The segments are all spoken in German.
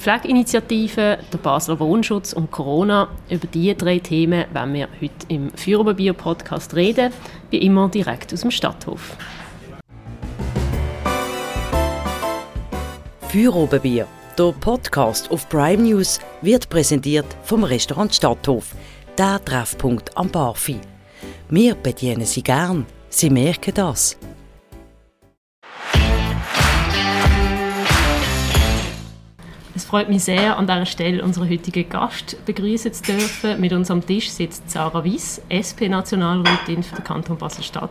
Pflegeinitiative, der Basler Wohnschutz und Corona. Über diese drei Themen werden wir heute im Führerbier-Podcast reden, wie immer direkt aus dem Stadthof. Führerbier, der Podcast auf Prime News, wird präsentiert vom Restaurant Stadthof, der Treffpunkt am Barfi. Wir bedienen Sie gern, Sie merken das. Es freut mich sehr, an dieser Stelle unseren heutigen Gast begrüßen zu dürfen. Mit uns am Tisch sitzt Sarah Wies, SP-Nationalrätin für den Kanton Basel-Stadt,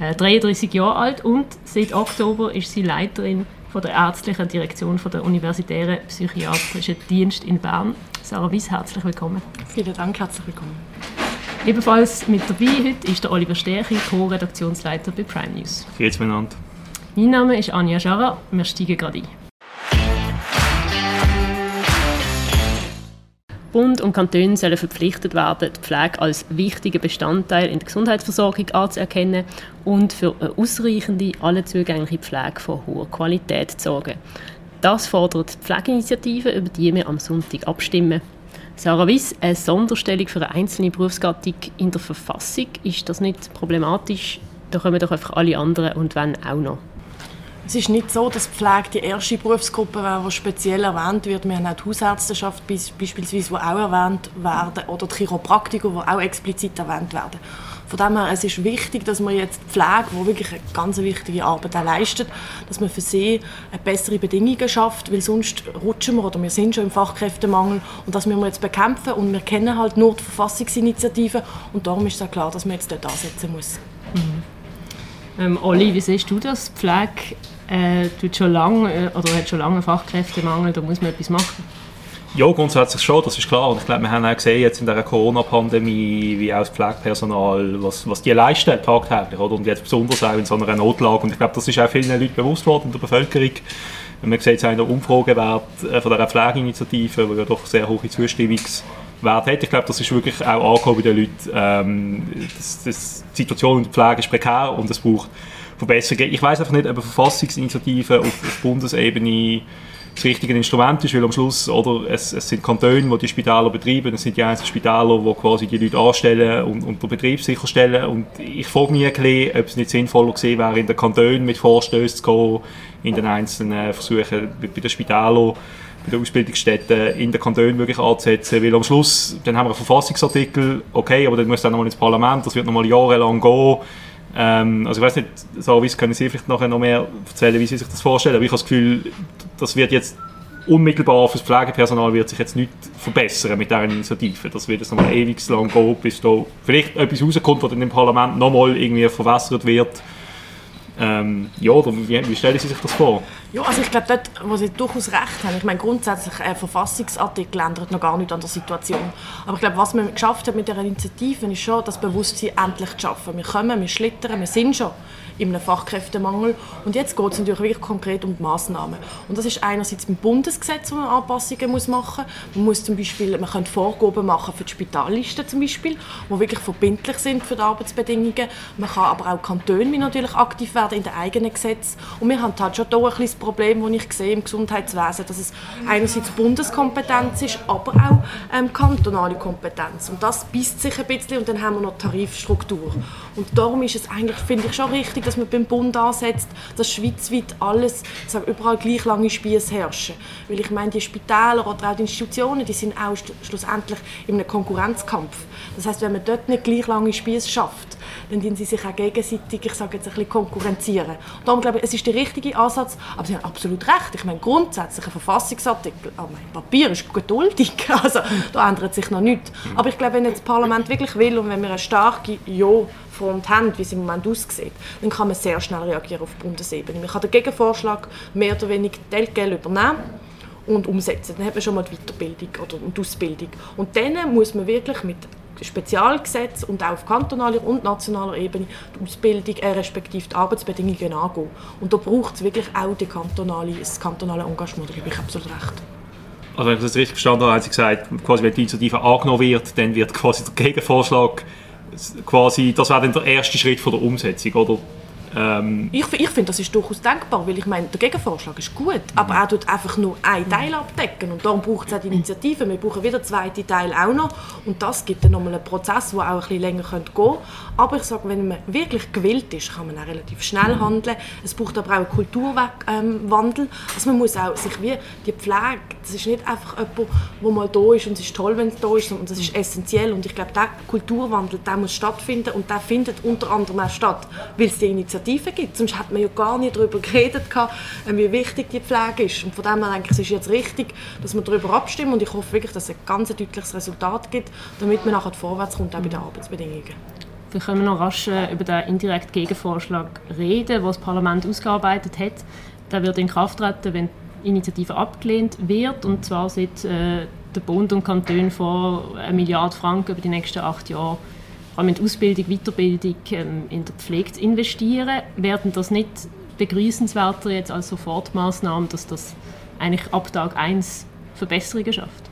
äh, 33 Jahre alt und seit Oktober ist sie Leiterin von der ärztlichen Direktion von der Universitären Psychiatrischen Dienst in Bern. Sarah Wies, herzlich willkommen. Vielen Dank, herzlich willkommen. Ebenfalls mit dabei heute ist der Oliver Sterchi, Co-Redaktionsleiter bei Prime News. Geht's miteinander. Mein Name ist Anja Scharrer, wir steigen gerade ein. Bund und Kantone sollen verpflichtet werden, die Pflege als wichtigen Bestandteil in der Gesundheitsversorgung anzuerkennen und für eine ausreichende, alle zugängliche Pflege von hoher Qualität zu sorgen. Das fordert die Pflegeinitiative, über die wir am Sonntag abstimmen. Sarah Wiss, eine Sonderstellung für eine einzelne Berufsgattung in der Verfassung, ist das nicht problematisch? Da kommen doch einfach alle anderen und wenn auch noch. Es ist nicht so, dass Pflege die erste Berufsgruppe wäre, die speziell erwähnt wird. Wir haben auch die Hausärzteschaft beispielsweise, die auch erwähnt werden, oder die Chiropraktiker, die auch explizit erwähnt werden. Von dem her, es ist wichtig, dass man jetzt die Pflege, die wirklich eine ganz wichtige Arbeit leistet, dass man für sie bessere Bedingungen schafft, weil sonst rutschen wir oder wir sind schon im Fachkräftemangel und das müssen wir jetzt bekämpfen und wir kennen halt nur die Verfassungsinitiative und darum ist es auch klar, dass man jetzt dort ansetzen muss. Mhm. Ähm, Olli, wie siehst du das? Pflege äh, tut schon lange, äh, oder hat schon lange Fachkräftemangel, da muss man etwas machen. Ja, grundsätzlich schon, das ist klar. Und ich glaube, wir haben auch gesehen jetzt in der Corona-Pandemie, wie auch das Pflegepersonal, was, was die leisten tagtäglich, oder? Und jetzt besonders auch in so einer Notlage. Und ich glaube, das ist auch vielen Leuten bewusst worden in der Bevölkerung. Man sieht es auch in der Umfragewert äh, von dieser Pflegeinitiative, die ja doch sehr hohe Zustimmungswert hat. Ich glaube, das ist wirklich auch angekommen bei den Leuten. Ähm, das, das, die Situation in der Pflege ist prekär und es braucht Verbesserungen. Ich weiß einfach nicht, ob eine Verfassungsinitiative auf, auf Bundesebene das richtige Instrument ist, weil am Schluss oder, es, es sind Kantone, die die Spitäler betreiben, es sind die einzelnen Spitäler, die quasi die Leute anstellen und, und den Betrieb sicherstellen. Und ich frage mich ein bisschen, ob es nicht sinnvoller gewesen wäre, in den Kantonen mit Vorstößen zu gehen, in den einzelnen Versuchen bei den Spitälern, bei den Ausbildungsstätten in den Kantonen wirklich anzusetzen, weil am Schluss, dann haben wir einen Verfassungsartikel, okay, aber dann muss dann nochmal ins Parlament, das wird nochmal jahrelang gehen, ähm, also ich weiß nicht, so wie können Sie vielleicht nachher noch mehr erzählen, wie Sie sich das vorstellen, aber ich habe das Gefühl, das wird jetzt unmittelbar für das Pflegepersonal wird sich jetzt nicht verbessern mit dieser Initiative. Das wird jetzt nochmal ewig lang gehen, bis da vielleicht etwas rauskommt, was dann im Parlament nochmal irgendwie verwässert wird ähm, ja, oder wie, wie, stellen Sie sich das vor? Ja, also ich glaube, dort, wo Sie durchaus recht haben, ich meine, grundsätzlich ein Verfassungsartikel ändert noch gar nicht an der Situation. Aber ich glaube, was man geschafft hat mit der Initiative, ist schon, das Bewusstsein endlich zu schaffen. Wir kommen, wir schlittern, wir sind schon in einem Fachkräftemangel. Und jetzt geht es natürlich wirklich konkret um die Massnahmen. Und das ist einerseits im Bundesgesetz, wo man Anpassungen muss machen muss. Man muss zum Beispiel, man könnte Vorgaben machen für die Spitallisten zum Beispiel, die wirklich verbindlich sind für die Arbeitsbedingungen. Man kann aber auch Kantone natürlich aktiv werden in den eigenen Gesetzen. Und wir haben halt schon hier ein bisschen Problem, das ich sehe im Gesundheitswesen, dass es einerseits Bundeskompetenz ist, aber auch ähm, kantonale Kompetenz. Und das beißt sich ein bisschen und dann haben wir noch Tarifstruktur. Und darum ist es eigentlich, finde ich, schon richtig, dass man beim Bund ansetzt, dass schweizweit alles, sage, überall gleich lange Spieße herrschen. Weil ich meine, die Spitäler oder auch die Institutionen, die sind auch schlussendlich in einem Konkurrenzkampf. Das heißt, wenn man dort nicht gleich lange Spieße schafft, dann dienen sie sich auch gegenseitig, ich sage jetzt ein bisschen konkurrenzieren. Und darum glaube ich, es ist der richtige Ansatz, aber Sie haben absolut recht. Ich meine, grundsätzlich ein Verfassungsartikel, oh mein Papier ist geduldig, also da ändert sich noch nichts. Aber ich glaube, wenn jetzt das Parlament wirklich will und wenn wir eine starke Ja Front haben, wie es im Moment aussieht, dann kann man sehr schnell reagieren auf Bundesebene. Man kann den Gegenvorschlag mehr oder weniger Teilgeld übernehmen und umsetzen. Dann hat man schon mal die Weiterbildung oder die Ausbildung. Und dann muss man wirklich mit Spezialgesetz und auch auf kantonaler und nationaler Ebene die Ausbildung, äh, respektive die Arbeitsbedingungen angehen. Und da braucht es wirklich auch die kantonale, das kantonale Engagement, da gebe ich absolut recht. Also wenn ich das richtig verstanden habe, haben Sie gesagt, quasi wenn die Initiative angenommen wird, dann wird quasi der Gegenvorschlag quasi, das wäre dann der erste Schritt von der Umsetzung, oder? Ähm, ich ich finde, das ist durchaus denkbar, weil ich meine, der Gegenvorschlag ist gut, aber er tut einfach nur einen Teil abdecken und darum braucht es auch die Initiative. Wir brauchen wieder zweite Teil auch noch und das gibt dann nochmal einen Prozess, der auch ein bisschen länger gehen könnte. Aber ich sage, wenn man wirklich gewillt ist, kann man auch relativ schnell handeln. Es braucht aber auch einen Kulturwandel. Also man muss auch sich wie die Pflege, das ist nicht einfach jemand, der mal da ist und es ist toll, wenn es da ist, sondern das ist essentiell und ich glaube, der Kulturwandel, der muss stattfinden und der findet unter anderem auch statt, weil es die Initiative gibt. Sonst hat man ja gar nicht darüber geredet, äh, wie wichtig die Pflege ist. Und von dem her denke ich, es ist jetzt richtig, dass wir darüber abstimmen und ich hoffe wirklich, dass es ein ganz deutliches Resultat gibt, damit man nachher vorwärts kommt, auch bei den Arbeitsbedingungen. Wir können noch rasch äh, über den indirekten Gegenvorschlag reden, den das Parlament ausgearbeitet hat. Der wird in Kraft treten, wenn die Initiative abgelehnt wird, und zwar seit äh, der Bund und Kanton vor eine Milliarde Franken über die nächsten acht Jahre vor allem in die Ausbildung, Weiterbildung ähm, in der Pflege zu investieren. Werden das nicht begrüßenswerter jetzt als Sofortmaßnahmen, dass das eigentlich ab Tag 1 Verbesserungen schafft?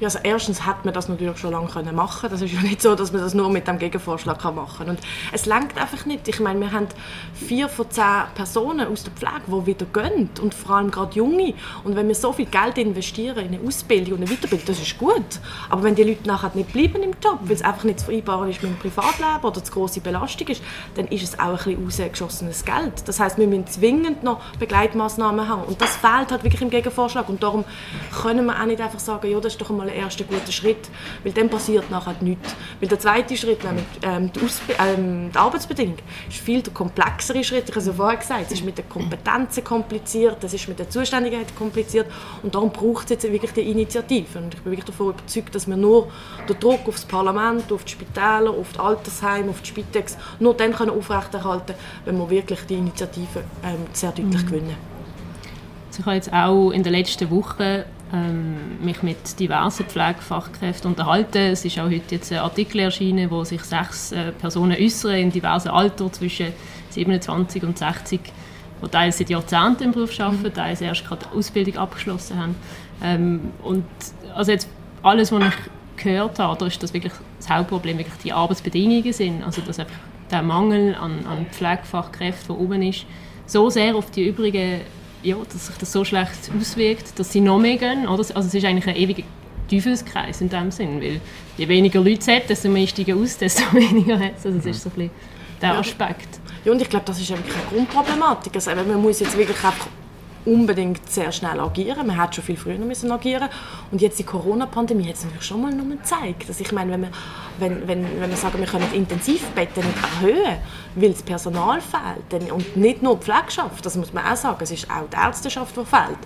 Ja, also erstens hätte man das natürlich schon lange können machen Das ist ja nicht so, dass man das nur mit dem Gegenvorschlag kann machen. Und es langt einfach nicht. Ich meine, wir haben vier von zehn Personen aus der Pflege, die wieder gehen. Und vor allem gerade Junge. Und wenn wir so viel Geld investieren in eine Ausbildung und eine Weiterbildung, das ist gut. Aber wenn die Leute nachher nicht bleiben im Job, weil es einfach nicht vereinbaren ist mit dem Privatleben oder zu große Belastung ist, dann ist es auch ein bisschen rausgeschossenes Geld. Das heißt, wir müssen zwingend noch Begleitmaßnahmen haben. Und das fehlt halt wirklich im Gegenvorschlag. Und darum können wir auch nicht einfach sagen, ja, das ist doch einmal der erste gute Schritt, weil dann passiert nachher nichts. Weil der zweite Schritt, nämlich ähm, die, ähm, die Arbeitsbedingung, ist viel der komplexere Schritt. Ich habe es ja vorher gesagt, es ist mit den Kompetenzen kompliziert, es ist mit der Zuständigkeit kompliziert und darum braucht es jetzt wirklich die Initiative. Und ich bin wirklich davon überzeugt, dass wir nur den Druck auf das Parlament, auf die Spitäler, auf die Altersheime, auf die Spitex, nur dann können aufrechterhalten wenn wir wirklich die Initiative ähm, sehr deutlich mhm. gewinnen. Also ich habe jetzt auch in den letzten Wochen mich mit diversen Pflegefachkräften unterhalten. Es ist auch heute jetzt ein Artikel erschienen, wo sich sechs äh, Personen äußern in diversen Altern zwischen 27 und 60, die teils seit Jahrzehnten im Beruf arbeiten, mhm. teils erst gerade die Ausbildung abgeschlossen haben. Ähm, und also jetzt alles, was ich gehört habe, da ist das wirklich das Hauptproblem wirklich die Arbeitsbedingungen sind. Also dass einfach der Mangel an, an Pflegefachkräften, der oben ist, so sehr auf die übrigen ja, dass sich das so schlecht auswirkt, dass sie noch mehr gehen. Oder? Also es ist eigentlich ein ewiger Teufelskreis in dem Sinn, weil je weniger Leute es hat, desto mehr steigen aus, desto weniger hat es. Also das ist so ein bisschen der Aspekt. Ja, und ich glaube, das ist eigentlich eine Grundproblematik. Also, man muss jetzt wirklich einfach unbedingt sehr schnell agieren. Man hätte schon viel früher müssen agieren und jetzt die Corona-Pandemie hat es natürlich schon mal gezeigt, dass ich meine, wenn wir, wenn, wenn, wenn wir sagen, wir können Intensivbetten nicht erhöhen, weil das Personal fehlt dann, und nicht nur die Pflegschaft, das muss man auch sagen, es ist auch die Ärzteschaft, die fehlt,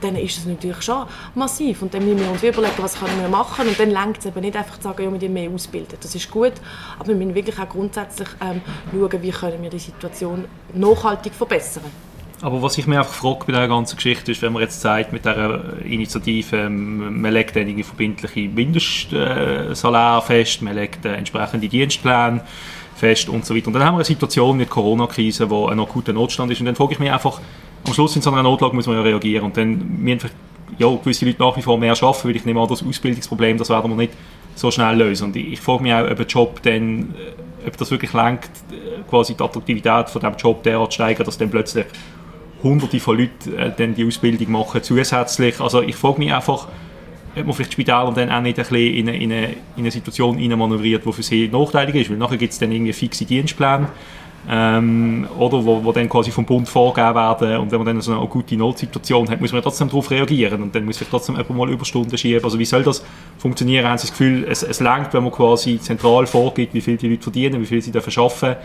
dann ist es natürlich schon massiv und dann müssen wir uns überlegen, was können wir machen und dann lenkt es eben nicht einfach zu sagen, ja, wir müssen mehr ausbilden. Das ist gut, aber wir müssen wirklich auch grundsätzlich ähm, schauen, wie können wir die Situation nachhaltig verbessern. Aber was ich mir einfach frage bei dieser ganzen Geschichte ist, wenn man jetzt sagt, mit dieser Initiative, ähm, man legt einige verbindliche Mindestsalär fest, man legt äh, entsprechende Dienstpläne fest und so weiter. Und dann haben wir eine Situation mit Corona-Krise, wo ein akuter Notstand ist. Und dann frage ich mich einfach, am Schluss in so einer Notlage muss man ja reagieren. Und dann müssen ja, gewisse Leute nach wie vor mehr arbeiten, weil ich nehme an, das Ausbildungsproblem, das werden wir nicht so schnell lösen. Und ich, frage mich auch, ob ein Job dann, äh, ob das wirklich lenkt, äh, quasi die Attraktivität von diesem Job derart steigert, dass dann plötzlich hunderte von Leuten äh, die Ausbildung machen zusätzlich. Also ich frage mich einfach, ob man vielleicht Spitäler dann auch nicht ein bisschen in eine, in eine, in eine Situation manövriert, die für sie nachteilig ist, weil nachher gibt es dann irgendwie fixe Dienstpläne, ähm, oder wo, wo dann quasi vom Bund vorgegeben werden und wenn man dann so eine gute Notsituation hat, muss man trotzdem darauf reagieren und dann muss vielleicht trotzdem jemand mal Überstunden schieben. Also wie soll das funktionieren? Haben Sie das Gefühl, es, es langt, wenn man quasi zentral vorgibt, wie viel die Leute verdienen, wie viel sie dafür arbeiten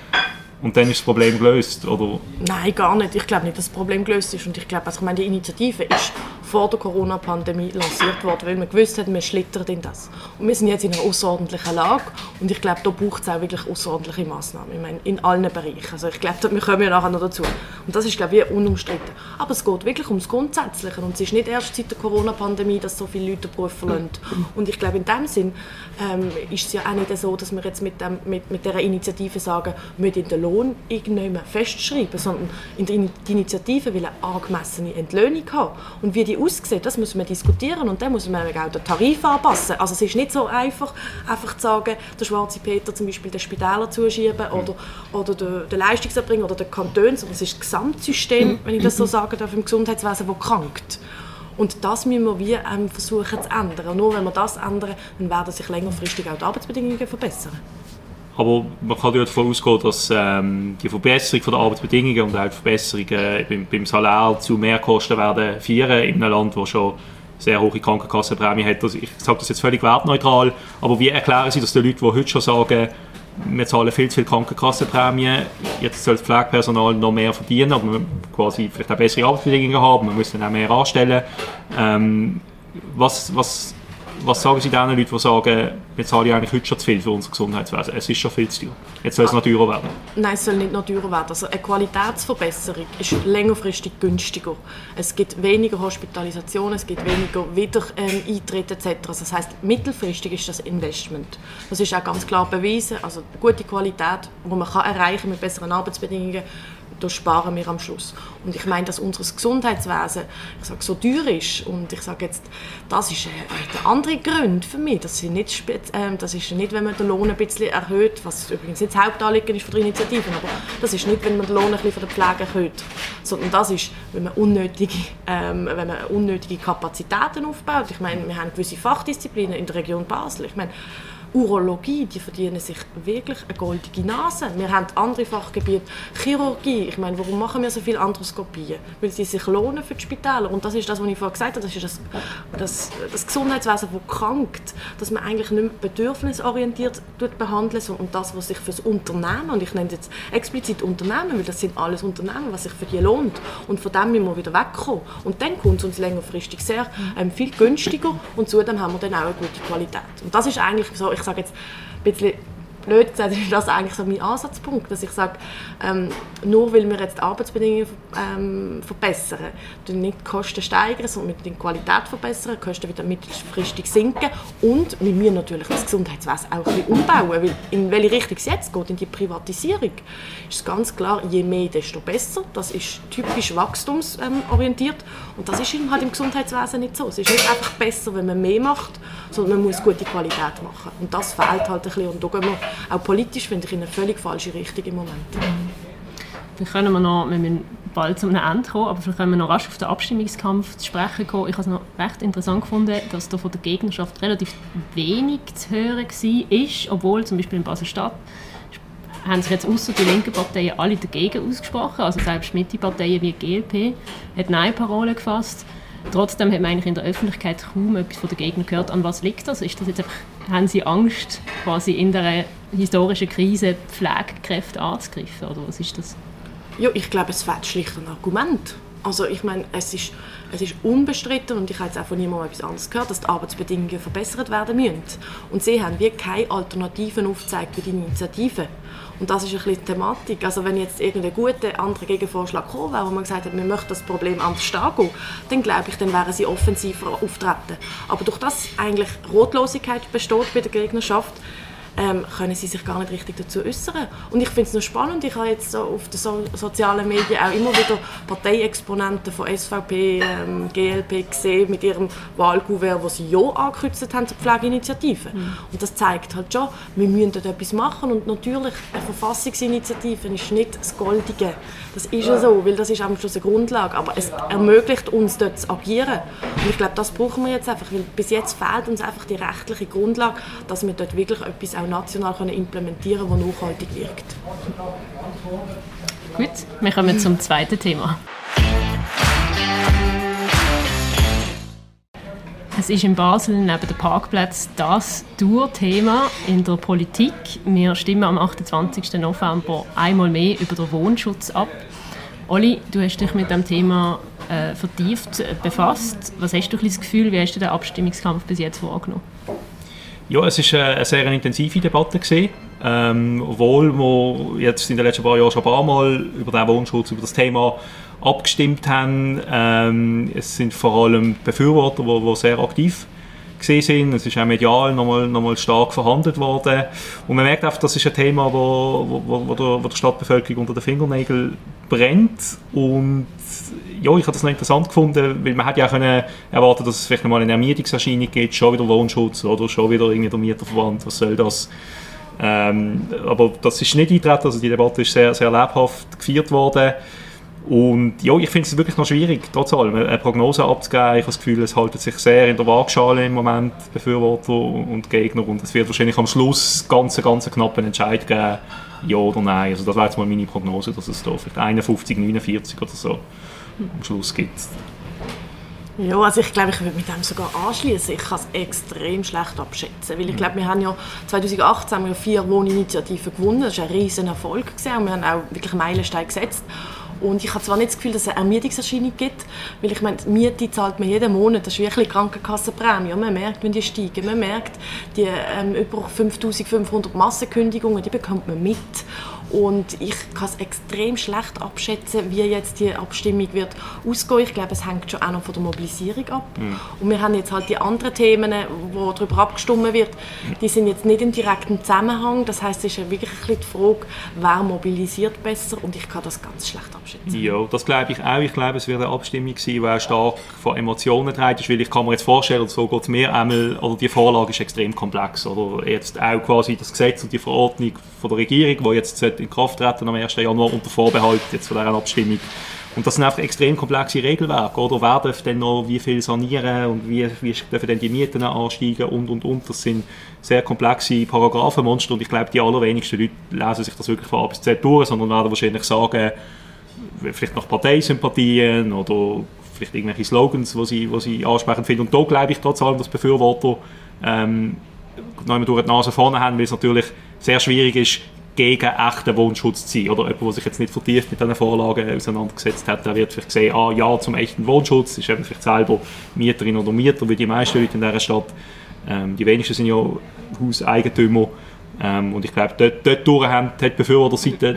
und dann ist das Problem gelöst, oder? Nein, gar nicht. Ich glaube nicht, dass das Problem gelöst ist. Und ich glaube, also ich meine, die Initiative ist vor der Corona-Pandemie lanciert worden, weil wir gewusst haben, wir schlittern in das. Und wir sind jetzt in einer außerordentlichen Lage und ich glaube, da braucht es auch wirklich außerordentliche Massnahmen. Ich meine, in allen Bereichen. Also ich glaube, wir kommen ja nachher noch dazu. Und das ist, glaube ich, unumstritten. Aber es geht wirklich ums Grundsätzliche und es ist nicht erst seit der Corona-Pandemie, dass so viele Leute den Beruf verlassen. Und ich glaube, in dem Sinn ähm, ist es ja auch nicht so, dass wir jetzt mit, dem, mit, mit dieser Initiative sagen, wir müssen den Lohn irgendjemand festschreiben, sondern in der Initiative will eine angemessene Entlöhnung haben. Und wie die aussehen, das muss man diskutieren und dann muss man auch den Tarif anpassen. Also es ist nicht so einfach, einfach zu sagen, der schwarze Peter zum Beispiel den Spitäler zuschieben oder, oder den, den Leistungserbringer oder den Kanton, sondern es ist das Gesamtsystem, wenn ich das so sagen darf, im Gesundheitswesen, das krankt. Und das müssen wir wie, ähm, versuchen zu ändern. Nur wenn wir das ändern, dann werden sich längerfristig auch die Arbeitsbedingungen verbessern. Aber man kann ja davon ausgehen, dass ähm, die Verbesserung der Arbeitsbedingungen und auch die Verbesserung äh, beim, beim Salär zu Mehrkosten werden führen in einem Land, das schon sehr hohe Krankenkassenprämie hat. Also ich sage das jetzt völlig wertneutral, aber wie erklären Sie das den Leuten, die heute schon sagen, wir zahlen viel zu viel Krankenkassenprämie, jetzt soll das Pflegepersonal noch mehr verdienen, aber quasi vielleicht auch bessere Arbeitsbedingungen haben, muss dann auch mehr anstellen. Ähm, was, was was sagen Sie den Leuten, die sagen, wir zahlen eigentlich heute schon zu viel für unser Gesundheitswesen? Es ist schon viel zu teuer. Jetzt soll es noch teurer werden. Nein, es soll nicht noch teurer werden. Also eine Qualitätsverbesserung ist längerfristig günstiger. Es gibt weniger Hospitalisationen, es gibt weniger Wiedereintritte etc. Also das heißt, mittelfristig ist das Investment. Das ist auch ganz klar bewiesen. Also gute Qualität, die man kann erreichen mit besseren Arbeitsbedingungen, da sparen wir am Schluss. Und ich meine, dass unser Gesundheitswesen ich sage, so teuer ist und ich sage jetzt, das ist äh, der andere Grund für mich. Das, sind nicht, äh, das ist nicht, wenn man den Lohn ein bisschen erhöht, was übrigens nicht das Hauptanliegen ist für die Initiativen, aber das ist nicht, wenn man den Lohn ein bisschen von der Pflege erhöht, sondern das ist, wenn man unnötige, ähm, wenn man unnötige Kapazitäten aufbaut. Ich meine, wir haben gewisse Fachdisziplinen in der Region Basel. Ich meine, Urologie, die verdienen sich wirklich eine goldige Nase. Wir haben andere Fachgebiete, Chirurgie. Ich meine, warum machen wir so viele Androskopien? Weil sie sich lohnen für die Spitäler. Und das ist das, was ich vorhin gesagt habe, das ist das, das, das Gesundheitswesen, das krankt. Dass man eigentlich nicht mehr bedürfnisorientiert behandelt, sondern das, was sich für das Unternehmen, und ich nenne jetzt explizit Unternehmen, weil das sind alles Unternehmen, was sich für die lohnt. Und von dem müssen wir wieder wegkommen. Und dann kommt es uns längerfristig sehr ähm, viel günstiger und zudem haben wir dann auch eine gute Qualität. Und das ist eigentlich so, ich ich sage jetzt ein bisschen blöd gesagt, ist das eigentlich so mein Ansatzpunkt, dass ich sage, ähm, nur weil wir jetzt die Arbeitsbedingungen ähm, verbessern, dann nicht die Kosten steigern, sondern die Qualität verbessern, die Kosten wieder mittelfristig sinken und wir müssen natürlich das Gesundheitswesen auch ein bisschen umbauen, weil in welche Richtung es jetzt geht, in die Privatisierung, ist ganz klar, je mehr, desto besser. Das ist typisch wachstumsorientiert und das ist halt im Gesundheitswesen nicht so. Es ist nicht einfach besser, wenn man mehr macht, sondern man muss gute Qualität machen und das fehlt halt ein bisschen und da gehen wir auch politisch finde ich in eine völlig falsche Richtung im Moment. Vielleicht können wir noch, wir müssen bald zum Ende kommen, aber vielleicht können wir noch rasch auf den Abstimmungskampf zu sprechen kommen. Ich habe es noch recht interessant gefunden, dass da von der Gegnerschaft relativ wenig zu hören war, obwohl zum Beispiel in Basel-Stadt haben sich jetzt außer die linken Parteien alle dagegen ausgesprochen, also selbst Mitte-Parteien wie die GLP hat Nein-Parolen gefasst. Trotzdem hat man eigentlich in der Öffentlichkeit kaum etwas von den Gegnern gehört. An was liegt das? Ist das jetzt einfach, haben Sie Angst, quasi in der historischen Krise Pflegekräfte anzugreifen? Oder was ist das? Ja, ich glaube, es fehlt schlicht ein Argument. Also ich meine, es ist, es ist unbestritten und ich habe jetzt auch von niemandem etwas anderes gehört, dass die Arbeitsbedingungen verbessert werden müssen. Und sie haben wie keine Alternativen aufgezeigt für die Initiative. Und das ist ein bisschen die Thematik. Also wenn jetzt irgendein guter anderer Gegenvorschlag gekommen wäre, wo man gesagt hat, wir möchten das Problem anders angehen, dann glaube ich, dann wären sie offensiver auftreten. Aber durch das eigentlich Rotlosigkeit besteht bei der Gegnerschaft, ähm, können sie sich gar nicht richtig dazu äußern. Und ich finde es noch spannend, ich habe jetzt so auf den so sozialen Medien auch immer wieder Parteiexponenten von SVP, ähm, GLP gesehen mit ihrem Wahlkuvert, wo sie Ja angekreuzt haben zur Pflegeinitiative. Mhm. Und das zeigt halt schon, wir müssen dort etwas machen und natürlich eine Verfassungsinitiative ist nicht das Goldige. Das ist ja so, weil das ist am Schluss eine Grundlage, aber es ermöglicht uns dort zu agieren. Und ich glaube, das brauchen wir jetzt einfach, weil bis jetzt fehlt uns einfach die rechtliche Grundlage, dass wir dort wirklich etwas auch national implementieren können, das nachhaltig wirkt. Gut, wir kommen zum zweiten Thema. Es ist in Basel neben dem Parkplatz das Tour-Thema in der Politik. Wir stimmen am 28. November einmal mehr über den Wohnschutz ab. Olli, du hast dich mit dem Thema äh, vertieft befasst. Was hast du das Gefühl, wie hast du den Abstimmungskampf bis jetzt wahrgenommen? Ja, es war eine sehr intensive Debatte. Gewesen. Ähm, obwohl wir jetzt in den letzten paar Jahren schon ein paar Mal über den Wohnschutz, über das Thema abgestimmt haben. Ähm, es sind vor allem Befürworter, die, sehr aktiv sind. Es ist auch medial nochmal, nochmal stark verhandelt worden. Und man merkt einfach, das ist ein Thema, wo, wo, wo, der, wo der Stadtbevölkerung unter den Fingernägeln brennt. Und ja, ich habe das noch interessant gefunden, weil man hätte ja können erwarten, dass es vielleicht mal eine Ermietungserscheinung gibt, schon wieder Wohnschutz oder schon wieder irgendwie der Mieterverband, was soll das? Ähm, aber das ist nicht eingetreten, also die Debatte ist sehr, sehr lebhaft geführt worden. Und ja, ich finde es wirklich noch schwierig, trotz allem eine Prognose abzugeben. Ich habe das Gefühl, es halten sich sehr in der Waagschale im Moment, Befürworter und Gegner. Und es wird wahrscheinlich am Schluss ganz, ganz knappen Entscheid geben, ja oder nein. Also das wäre jetzt mal meine Prognose, dass es da vielleicht 51, 49 oder so am Schluss gibt. Ja, also ich glaube, ich würde mit dem sogar anschließen. Ich kann es extrem schlecht abschätzen, weil ich glaube, wir haben ja 2018 haben wir vier Wohninitiativen gewonnen. Das war ein riesen Erfolg gewesen. und wir haben auch wirklich Meilensteine gesetzt. Und ich habe zwar nicht das Gefühl, dass es eine Ermietungserscheinung gibt, weil ich meine, die Miete zahlt man jeden Monat, das ist wirklich Krankenkassenprämie. Man merkt, wenn die steigen, man merkt, die ähm, über 5500 Massenkündigungen, die bekommt man mit. Und ich kann es extrem schlecht abschätzen, wie jetzt die Abstimmung wird ausgehen. Ich glaube, es hängt schon auch noch von der Mobilisierung ab. Mhm. Und wir haben jetzt halt die anderen Themen, wo darüber abgestimmt wird, die sind jetzt nicht im direkten Zusammenhang. Das heißt, es ist ja wirklich die Frage, wer mobilisiert besser und ich kann das ganz schlecht abschätzen. Ja, das glaube ich auch. Ich glaube, es wird eine Abstimmung sein, die auch stark von Emotionen trägt ist, weil ich kann mir jetzt vorstellen, so geht es mir einmal, oder die Vorlage ist extrem komplex. Oder jetzt auch quasi das Gesetz und die Verordnung von der Regierung, die jetzt in Kraft treten am 1. Januar unter Vorbehalt jetzt von dieser Abstimmung. Und das sind einfach extrem komplexe Regelwerke, oder? Wer darf denn noch wie viel sanieren und wie, wie dürfen denn die Mieten ansteigen und, und, und. Das sind sehr komplexe Paragraphenmonster und ich glaube, die allerwenigsten Leute lesen sich das wirklich von A bis Z durch, sondern werden wahrscheinlich sagen, vielleicht nach Parteisympathien oder vielleicht irgendwelche Slogans, die sie, die sie ansprechend finden. Und da glaube ich trotz allem, dass Befürworter ähm, noch durch die Nase vorne haben, weil es natürlich sehr schwierig ist, gegen echten Wohnschutz zu sein. Oder jemand, der sich jetzt nicht vertieft mit diesen Vorlagen auseinandergesetzt hat, der wird vielleicht sehen, ah ja, zum echten Wohnschutz ist eben vielleicht selber Mieterin oder Mieter, wie die meisten Leute in dieser Stadt. Ähm, die wenigsten sind ja Hauseigentümer. Ähm, und ich glaube, dort, dort durch hat die Befürworterseite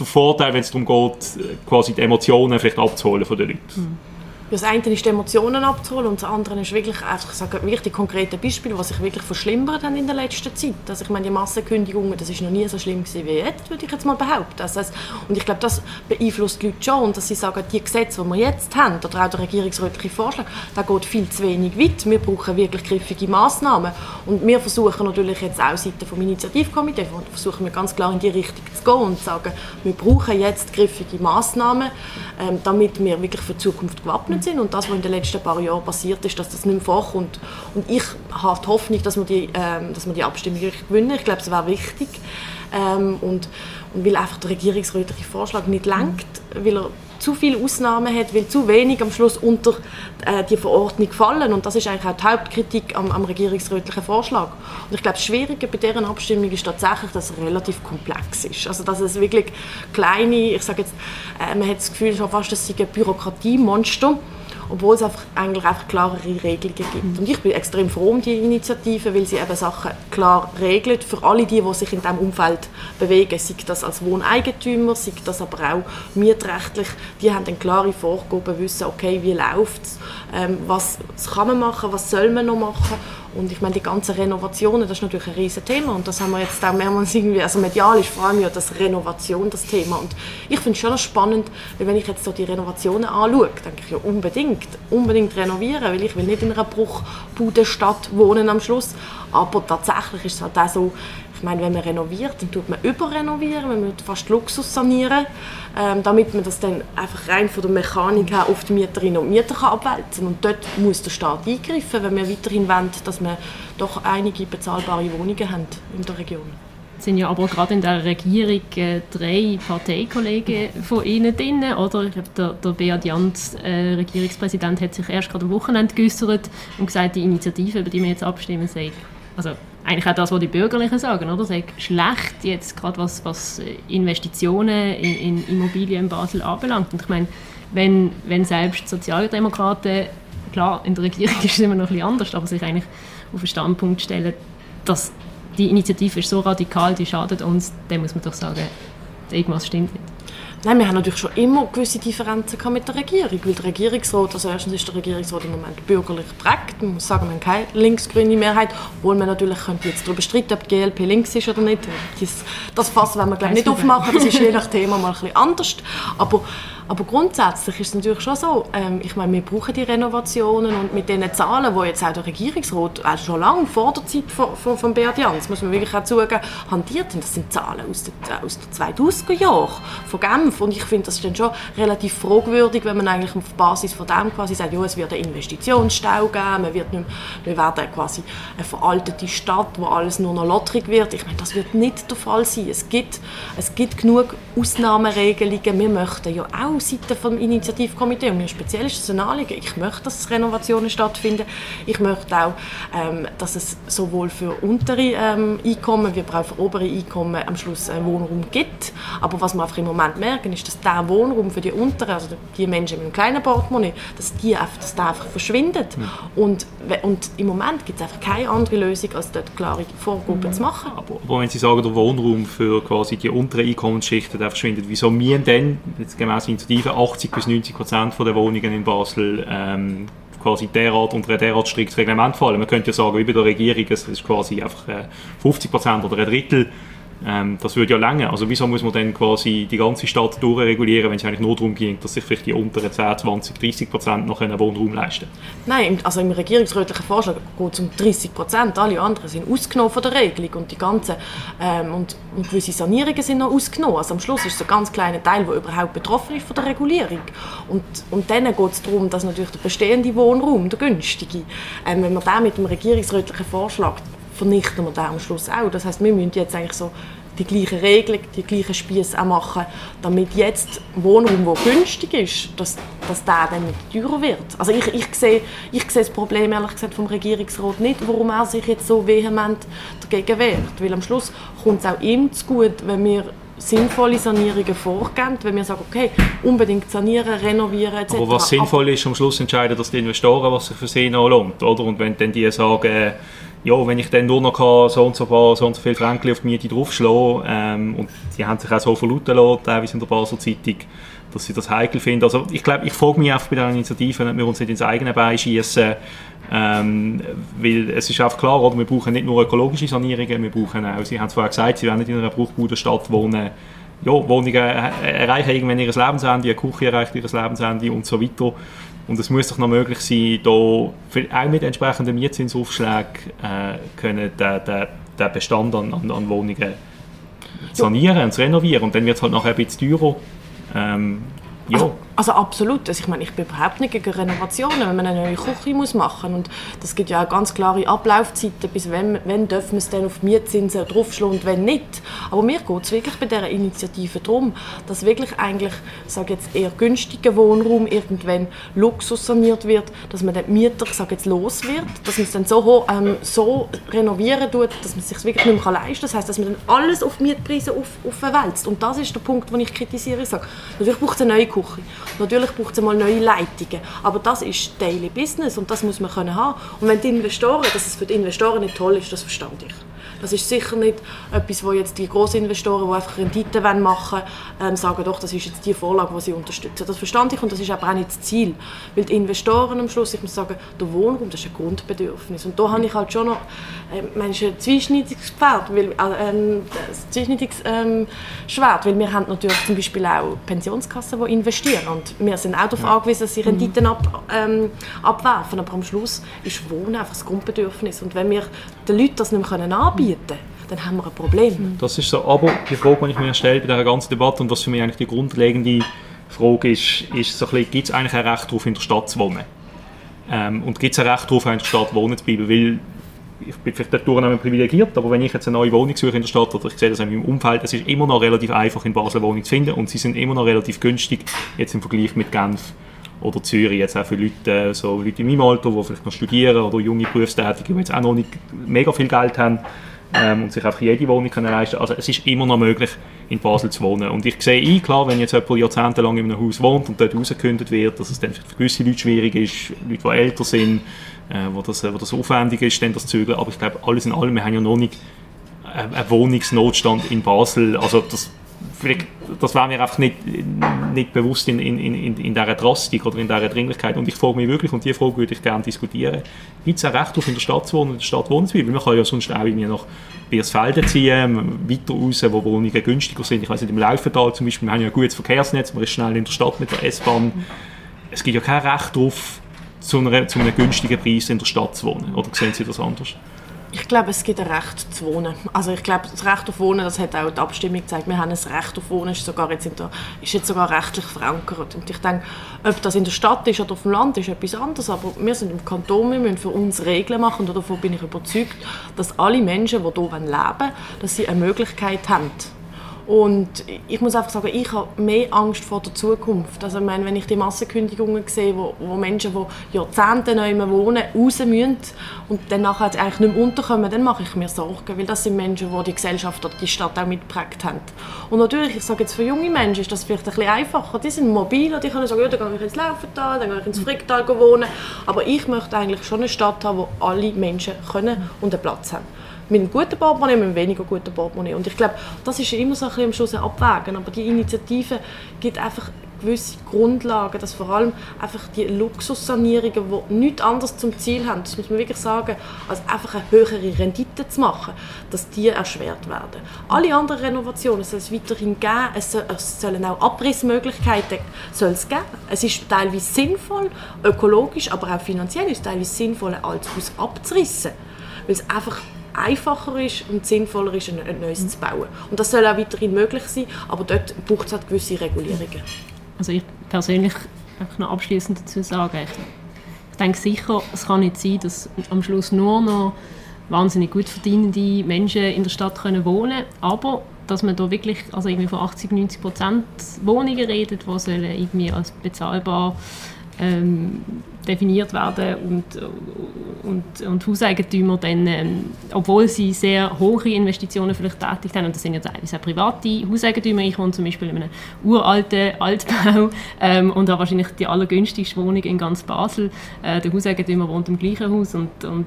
den Vorteil, wenn es darum geht, quasi die Emotionen vielleicht abzuholen von den Leuten. Mhm. Das eine ist die Emotionen abzuholen und das andere ist wirklich, einfach sagen, wirklich die konkreten Beispiele, was sich wirklich verschlimmert haben in der letzten Zeit. Also ich meine, die Massenkündigungen, das ist noch nie so schlimm gewesen wie jetzt, würde ich jetzt mal behaupten. Also, und ich glaube, das beeinflusst die Leute schon, dass sie sagen, die Gesetze, die wir jetzt haben, oder auch der regierungsrätliche Vorschlag, da geht viel zu wenig weit. Wir brauchen wirklich griffige Massnahmen. Und wir versuchen natürlich jetzt auch Seiten vom Initiativkomitee, versuchen wir ganz klar in die Richtung zu gehen und zu sagen, wir brauchen jetzt griffige Massnahmen, ähm, damit wir wirklich für die Zukunft gewappnet sind. Und das, was in den letzten paar Jahren passiert ist, dass das nicht mehr vorkommt. Und ich habe die Hoffnung, dass wir die, ähm, dass wir die Abstimmung gewinnen. Ich glaube, es wäre wichtig. Ähm, und, und weil einfach der regierungsrätliche Vorschlag nicht lenkt, weil er zu viele Ausnahmen hat, weil zu wenig am Schluss unter äh, die Verordnung fallen. Und das ist eigentlich auch die Hauptkritik am, am regierungsrätlichen Vorschlag. Und ich glaube, das Schwierige bei deren Abstimmung ist tatsächlich, dass es relativ komplex ist. Also, dass es wirklich kleine, ich sage jetzt, äh, man hat das Gefühl schon fast, dass es ein Bürokratiemonster obwohl es einfach, eigentlich einfach klarere Regelungen gibt. Und ich bin extrem froh um die Initiative, weil sie eben Sachen klar regelt. Für alle die, die sich in diesem Umfeld bewegen, sei das als Wohneigentümer, sei das aber auch mietrechtlich, die haben dann klare Vorgaben, wissen, okay, wie läuft es, ähm, was kann man machen, was soll man noch machen? Und ich meine, die ganzen Renovationen, das ist natürlich ein riesiges Thema und das haben wir jetzt auch mehrmals irgendwie, also medial ist vor allem ja das Renovation das Thema. Und ich finde es schon spannend, weil wenn ich jetzt so die Renovationen anschaue, denke ich ja unbedingt, unbedingt renovieren, weil ich will nicht in einer Bruchbudenstadt wohnen am Schluss, aber tatsächlich ist es halt auch so, ich meine, wenn man renoviert, dann tut man überrenovieren, man muss fast Luxus sanieren, ähm, damit man das dann einfach rein von der Mechanik her auf die Mieterinnen und Mieter kann abwälzen Und dort muss der Staat eingreifen, wenn wir weiterhin wollen, dass wir doch einige bezahlbare Wohnungen haben in der Region. Es sind ja aber gerade in der Regierung äh, drei Parteikollegen von Ihnen drin, oder? Ich glaube, der, der Beat Jans, äh, Regierungspräsident, hat sich erst gerade am Wochenende geäußert und gesagt, die Initiative, über die wir jetzt abstimmen, sei also eigentlich auch das, was die Bürgerlichen sagen, oder? Sei schlecht jetzt gerade was, was Investitionen in, in Immobilien in Basel anbelangt. Und ich meine, wenn, wenn selbst Sozialdemokraten, klar, in der Regierung ist es immer noch ein bisschen anders, aber sich eigentlich auf den Standpunkt stellen, dass die Initiative ist so radikal, die schadet uns, dann muss man doch sagen, irgendwas stimmt nicht. Nein, wir haben natürlich schon immer gewisse Differenzen mit der Regierung, weil der Regierungsrat, also erstens ist der Regierungsrat im Moment bürgerlich prägt, man muss sagen, wir haben keine links-grüne Mehrheit, obwohl man natürlich könnte jetzt darüber streiten, ob die GLP links ist oder nicht. Das, das Fass wollen wir glaube nicht aufmachen, das ist je nach Thema mal ein bisschen anders, aber Aber grundsätzlich ist es natürlich schon so, ähm, ich meine, wir brauchen die Renovationen und mit den Zahlen, die jetzt auch der Regierungsrat auch schon lange vor der Zeit von, von, von Beat Jans, muss man wirklich auch zugeben, handiert. Und das sind Zahlen aus den, aus den 2000er Jahren von Genf. Und ich finde, das ist dann schon relativ fragwürdig, wenn man eigentlich auf Basis von dem quasi sagt, ja, es wird einen Investitionsstau geben, man wird nicht, wir werden quasi eine veraltete Stadt, wo alles nur noch lotterig wird. Ich meine, das wird nicht der Fall sein. Es gibt, es gibt genug Ausnahmeregelungen. Wir möchten ja auch Seite vom Initiativkomitee und mir speziell ist es ein Anliegen. Ich möchte, dass Renovationen stattfinden. Ich möchte auch, ähm, dass es sowohl für untere ähm, Einkommen wie auch für obere Einkommen am Schluss einen Wohnraum gibt. Aber was wir einfach im Moment merken, ist, dass der Wohnraum für die unteren, also die Menschen mit einem kleinen Portemonnaie, dass, die einfach, dass der einfach verschwindet. Mhm. Und, und im Moment gibt es einfach keine andere Lösung, als dort klare Vorgruppen mhm. zu machen. Aber, aber, wenn Sie sagen, der Wohnraum für quasi die unteren Einkommensschichten der verschwindet, wieso müssen denn, jetzt gemäß Initiative, 80 bis 90 Prozent der Wohnungen in Basel ähm, quasi derart unter ein derart striktes Reglement fallen? Man könnte ja sagen, wie bei der Regierung, es ist quasi einfach 50 äh, Prozent oder ein Drittel ähm, das würde ja länger. Also wieso muss man dann quasi die ganze Stadt durchregulieren, wenn es eigentlich nur darum ging, dass sich vielleicht die unteren 10, 20, 30 Prozent noch einen Wohnraum leisten Nein, also im regierungsrätlichen Vorschlag geht es um 30 Prozent. Alle anderen sind ausgenommen von der Regelung und die ganzen ähm, und, und gewisse Sanierungen sind noch ausgenommen. Also am Schluss ist es ein ganz kleiner Teil, der überhaupt betroffen ist von der Regulierung. Und, und dann geht es darum, dass natürlich der bestehende Wohnraum, der günstige, ähm, wenn man den mit dem regierungsrätlichen Vorschlag vernichten wir den am Schluss auch. Das heißt, wir müssen jetzt eigentlich so die gleichen Regeln, die gleichen Spieße auch machen, damit jetzt Wohnraum, der günstig ist, dass, dass der dann nicht teurer wird. Also ich, ich, sehe, ich sehe das Problem ehrlich gesagt vom Regierungsrat nicht, warum er sich jetzt so vehement dagegen wehrt. Weil am Schluss kommt es auch ihm zu gut, wenn wir sinnvolle Sanierungen vorgeben, wenn wir sagen, okay, unbedingt sanieren, renovieren etc. Aber was sinnvoll ist, am Schluss entscheiden dass die Investoren, was sich für sie noch lohnt, oder? Und wenn dann die sagen, ja, wenn ich dann nur noch so und so, paar, so, und so viele Franken auf die Miete draufschlagen ähm, und die haben sich auch so verlauten lassen, teilweise in der Basel Zeitung, dass sie das heikel finden. Also ich glaube, ich frage mich einfach bei dieser Initiative, ob wir uns nicht ins eigene Bein schießen, ähm, weil es ist einfach klar, oder, wir brauchen nicht nur ökologische Sanierungen, wir brauchen auch, Sie haben es vorher gesagt, Sie wollen nicht in einer Bruchbudenstadt wohnen, ja, Wohnungen erreichen irgendwann ihr Lebensende, eine Küche erreicht ihr Lebensende und so weiter. Und es muss doch noch möglich sein, da auch mit entsprechenden Mietzinsaufschlägen äh, den, den, den Bestand an, an, an Wohnungen sanieren und renovieren. Und dann wird es halt nachher ein bisschen teurer. Ähm, ja. Also, also absolut. Also ich meine, ich bin überhaupt nicht gegen Renovationen, wenn man eine neue Küche muss machen und das gibt ja auch ganz klare Ablaufzeiten, bis wenn, wenn dürfen wir es dann auf Mietzinsen draufschlagen und wenn nicht. Aber mir geht es wirklich bei dieser Initiative darum, dass wirklich eigentlich, sage jetzt eher günstiger Wohnraum irgendwann Luxus saniert wird, dass man den Mieter, sage jetzt los wird, dass man es dann so, ähm, so renovieren tut, dass man es sich wirklich nicht mehr leisten kann. Das heißt, dass man dann alles auf Mietpreise auf, aufwälzt. Und das ist der Punkt, den ich kritisiere. Ich sage, natürlich braucht es eine neue Küche. Natürlich braucht es mal neue Leitungen, aber das ist Daily Business und das muss man können haben. Und wenn die Investoren, dass es für die Investoren nicht toll ist, das verstehe ich. Das ist sicher nicht etwas, wo jetzt die Großinvestoren, die einfach Rendite machen wollen, ähm, sagen, doch, das ist jetzt die Vorlage, die sie unterstützen. Das verstand ich und das ist aber auch nicht das Ziel. Weil die Investoren am Schluss, ich muss sagen, der Wohnraum, das ist ein Grundbedürfnis. Und da habe ich halt schon noch, äh, ein zweischneidiges Pferd, weil, äh, ein zweischneidiges ähm, Schwert, weil wir haben natürlich zum Beispiel auch Pensionskassen, die investieren und wir sind auch darauf angewiesen, dass sie Renditen ab, ähm, abwerfen, aber am Schluss ist Wohnen einfach das Grundbedürfnis und wenn wir den Leuten das nicht mehr anbieten können, dann haben wir ein Problem. Das ist so, aber die Frage, die ich mir stelle bei dieser ganzen Debatte und was für mich eigentlich die grundlegende Frage ist, ist so gibt es eigentlich ein Recht darauf, in der Stadt zu wohnen? Ähm, und gibt es ein Recht darauf, in der Stadt wohnen zu bleiben? Weil ich bin vielleicht dadurch privilegiert, aber wenn ich jetzt eine neue Wohnung suche in der Stadt oder ich sehe das in meinem Umfeld, es ist immer noch relativ einfach in Basel eine Wohnung zu finden und sie sind immer noch relativ günstig, jetzt im Vergleich mit Genf oder Zürich, jetzt auch für Leute, äh, so Leute in meinem Alter, die vielleicht noch studieren oder junge Berufstätige, die jetzt auch noch nicht mega viel Geld haben ähm, und sich einfach jede Wohnung können leisten Also es ist immer noch möglich, in Basel zu wohnen. Und ich sehe ein, klar, wenn jetzt jemand jahrzehntelang in einem Haus wohnt und dort rausgekündigt wird, dass es dann für gewisse Leute schwierig ist, Leute, die älter sind, äh, wo, das, wo das aufwendig ist, dann das zügeln. Aber ich glaube, alles in allem, wir haben ja noch nicht äh, einen Wohnungsnotstand in Basel. Also das das war mir einfach nicht, nicht bewusst in, in, in, in dieser Drastik oder in dieser Dringlichkeit. Und ich frage mich wirklich, und diese Frage würde ich gerne diskutieren, gibt es ein Recht auf in der Stadt zu wohnen, in der Stadt wohnen zu bleiben? Man kann ja sonst auch irgendwie nach Biersfelden ziehen, weiter raus, wo Wohnungen günstiger sind. Ich weiß nicht, im Laufental zum Beispiel, wir haben ja ein gutes Verkehrsnetz, man ist schnell in der Stadt mit der S-Bahn. Es gibt ja kein Recht darauf, zu, einer, zu einem günstigen Preis in der Stadt zu wohnen. Oder sehen Sie das anders? Ich glaube, es gibt ein Recht zu wohnen. Also ich glaube, das Recht auf Wohnen, das hat auch die Abstimmung gezeigt. Wir haben ein Recht auf Wohnen, ist, sogar jetzt der, ist jetzt sogar rechtlich verankert. Und ich denke, ob das in der Stadt ist oder auf dem Land, ist etwas anderes. Aber wir sind im Kanton, wir müssen für uns Regeln machen. Und davon bin ich überzeugt, dass alle Menschen, die hier leben wollen, dass sie eine Möglichkeit haben, und ich muss einfach sagen, ich habe mehr Angst vor der Zukunft. Also ich meine, wenn ich die Massenkündigungen sehe, wo, wo Menschen, die Jahrzehnte neu wohnen, raus müssen und dann nachher eigentlich nicht mehr unterkommen, dann mache ich mir Sorgen, weil das sind Menschen, die die Gesellschaft oder die Stadt auch mitgeprägt haben. Und natürlich, ich sage jetzt für junge Menschen ist das vielleicht ein bisschen einfacher. Die sind mobil und die können sagen, ja, dann gehe ich ins Laufental, dann gehe ich ins Fricktal wohnen. Aber ich möchte eigentlich schon eine Stadt haben, wo alle Menschen können und einen Platz haben mit einem guten Portemonnaie mit einem weniger guten Portemonnaie. Und ich glaube, das ist immer so ein am Schluss ein Abwägen. Aber die Initiative gibt einfach gewisse Grundlagen, dass vor allem einfach die Luxussanierungen, die nichts anderes zum Ziel haben, das muss man wirklich sagen, als einfach eine höhere Rendite zu machen, dass die erschwert werden. Alle anderen Renovationen soll es weiterhin geben, es, es sollen auch Abrissmöglichkeiten soll es geben. Es ist teilweise sinnvoll, ökologisch, aber auch finanziell ist es teilweise sinnvoll, ein altes Haus abzurissen, weil es einfach einfacher ist und sinnvoller ist, ein, neues zu bauen. Und das soll auch weiterhin möglich sein, aber dort braucht es halt gewisse Regulierungen. Also ich persönlich noch abschließend dazu sagen, ich, ich denke sicher, es kann nicht sein, dass am Schluss nur noch wahnsinnig gut verdienende Menschen in der Stadt können wohnen aber dass man da wirklich also irgendwie von 80, 90 Prozent Wohnungen redet, die sollen irgendwie als bezahlbar ähm, definiert werden und, und, und Hauseigentümer dann, ähm, obwohl sie sehr hohe Investitionen vielleicht tätigt haben, und das sind ja teilweise auch private Hauseigentümer, ich wohne zum Beispiel in einem uralten Altbau ähm, und habe wahrscheinlich die allergünstigste Wohnung in ganz Basel. Äh, der Hauseigentümer wohnt im gleichen Haus und, und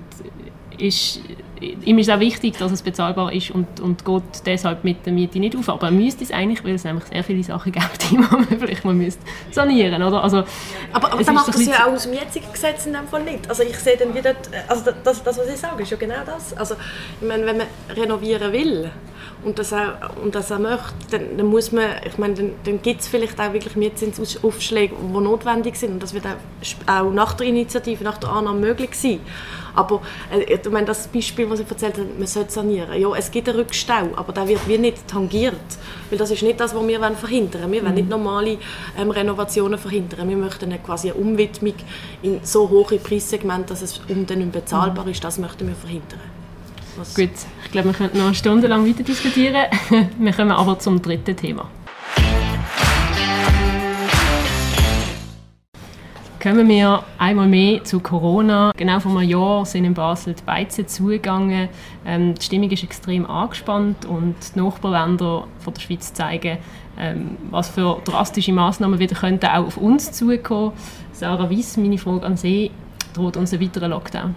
ist ihm ist auch wichtig, dass es bezahlbar ist und, und geht deshalb mit der Miete nicht auf. Aber er müsste es eigentlich, weil es nämlich sehr viele Sachen gibt, die man vielleicht mal müsste sanieren oder? Also, aber aber das macht das ja auch aus dem jetzigen Gesetz in dem Fall nicht. Also ich sehe dann wieder, also das, das, was ich sage, ist ja genau das. Also ich meine, wenn man renovieren will, und das auch, und das auch möchte, dann, dann muss man, ich meine, dann, dann gibt es vielleicht auch wirklich Mietzinsaufschläge, die notwendig sind und das wird auch, auch nach der Initiative, nach der Annahme möglich sein. Aber äh, ich meine, das Beispiel, was ich erzählt habe, man sollte sanieren. Ja, es gibt einen Rückstau, aber der wird wie nicht tangiert. Weil das ist nicht das, was wir verhindern wollen. Wir wollen nicht mhm. normale ähm, Renovationen verhindern. Wir möchten eine, quasi eine Umwidmung in so hohe Preissegmente, dass es um dann nicht bezahlbar mhm. ist. Das möchten wir verhindern. Was? Gut, ich glaube, wir könnten noch eine Stunde lang weiter diskutieren. wir kommen aber zum dritten Thema. Kommen wir einmal mehr zu Corona. Genau vor einem Jahr sind in Basel die Beizen zugegangen. Ähm, die Stimmung ist extrem angespannt und die Nachbarländer von der Schweiz zeigen, ähm, was für drastische Massnahmen wieder könnten auch auf uns zukommen. Sarah Weiss, meine Frage an Sie, droht uns ein weiterer Lockdown?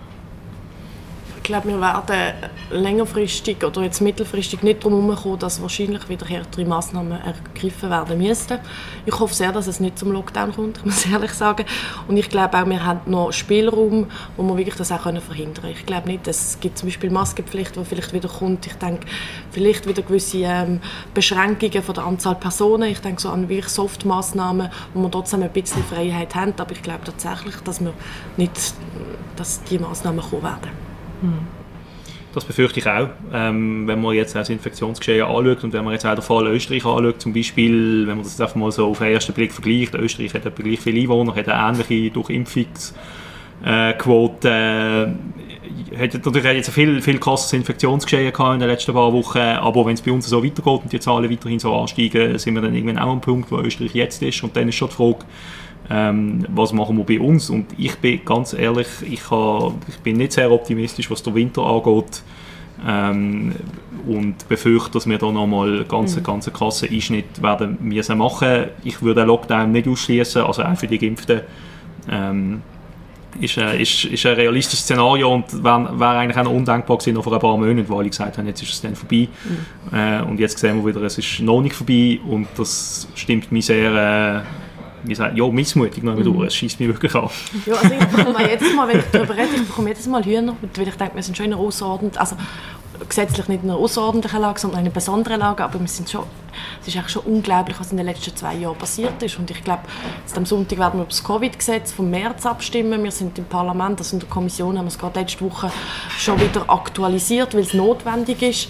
Glaube, wir werden längerfristig oder jetzt mittelfristig nicht darum kommen, dass wahrscheinlich wieder härtere Massnahmen ergriffen werden müssten. Ich hoffe sehr, dass es nicht zum Lockdown kommt, muss ich ehrlich sagen. Und ich glaube auch, wir haben noch Spielraum, wo wir wirklich das auch verhindern können. Ich glaube nicht, es gibt zum Beispiel Maskenpflicht, die vielleicht wieder kommt. Ich denke, vielleicht wieder gewisse ähm, Beschränkungen von der Anzahl Personen. Ich denke so an wirklich Soft-Massnahmen, wo wir trotzdem ein bisschen Freiheit haben. Aber ich glaube tatsächlich, dass wir nicht, dass die Massnahmen kommen werden. Das befürchte ich auch. Ähm, wenn man jetzt das Infektionsgeschehen anschaut und wenn man jetzt auch den Fall Österreich anschaut, zum Beispiel, wenn man das einfach mal so auf den ersten Blick vergleicht, Österreich hat etwa gleich viele Einwohner, hat eine ähnliche Durchimpfungsquote, äh, hat natürlich jetzt viel, viel krasses Infektionsgeschehen gehabt in den letzten paar Wochen, aber wenn es bei uns so weitergeht und die Zahlen weiterhin so ansteigen, sind wir dann irgendwann auch am Punkt, wo Österreich jetzt ist und dann ist schon die Frage, ähm, was machen wir bei uns? Und ich bin ganz ehrlich, ich, ha, ich bin nicht sehr optimistisch, was der Winter angeht. Ähm, und befürchte, dass wir da nochmal ganz, mhm. ganz krassen Einschnitt werden müssen machen. Ich würde den Lockdown nicht ausschließen, also auch für die Geimpften. Ähm, ist, äh, ist, ist ein realistisches Szenario und wäre wär eigentlich auch undenkbar gewesen noch vor ein paar Monaten, weil alle gesagt haben, jetzt ist es dann vorbei. Mhm. Äh, und jetzt sehen wir wieder, es ist noch nicht vorbei und das stimmt mich sehr... Äh, wie sagt, ja, missmutig noch mhm. durch. Es schießt mich wirklich an. Ja, also ich bekomme jedes Mal, wenn ich darüber rede, ich bekomme jedes Mal Hühner, weil ich denke, wir sind schon in einer außerordentlich, also gesetzlich nicht in einer außerordentlichen Lage, sondern in einer besonderen Lage, aber wir sind schon es ist eigentlich schon unglaublich, was in den letzten zwei Jahren passiert ist. Und ich glaube, am Sonntag werden wir über das Covid-Gesetz vom März abstimmen. Wir sind im Parlament, also in der Kommission, haben wir es gerade letzte Woche schon wieder aktualisiert, weil es notwendig ist.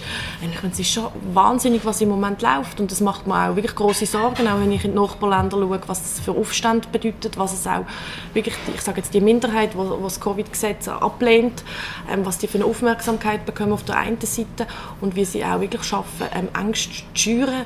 Es ist schon wahnsinnig, was im Moment läuft. Und das macht mir auch wirklich große Sorgen, auch wenn ich in die Nachbarländer schaue, was das für Aufstand bedeutet, was es auch wirklich, ich sage jetzt die Minderheit, die das Covid-Gesetz ablehnt, ähm, was die für eine Aufmerksamkeit bekommen auf der einen Seite und wie sie auch wirklich schaffen, ähm, Angst zu schüren,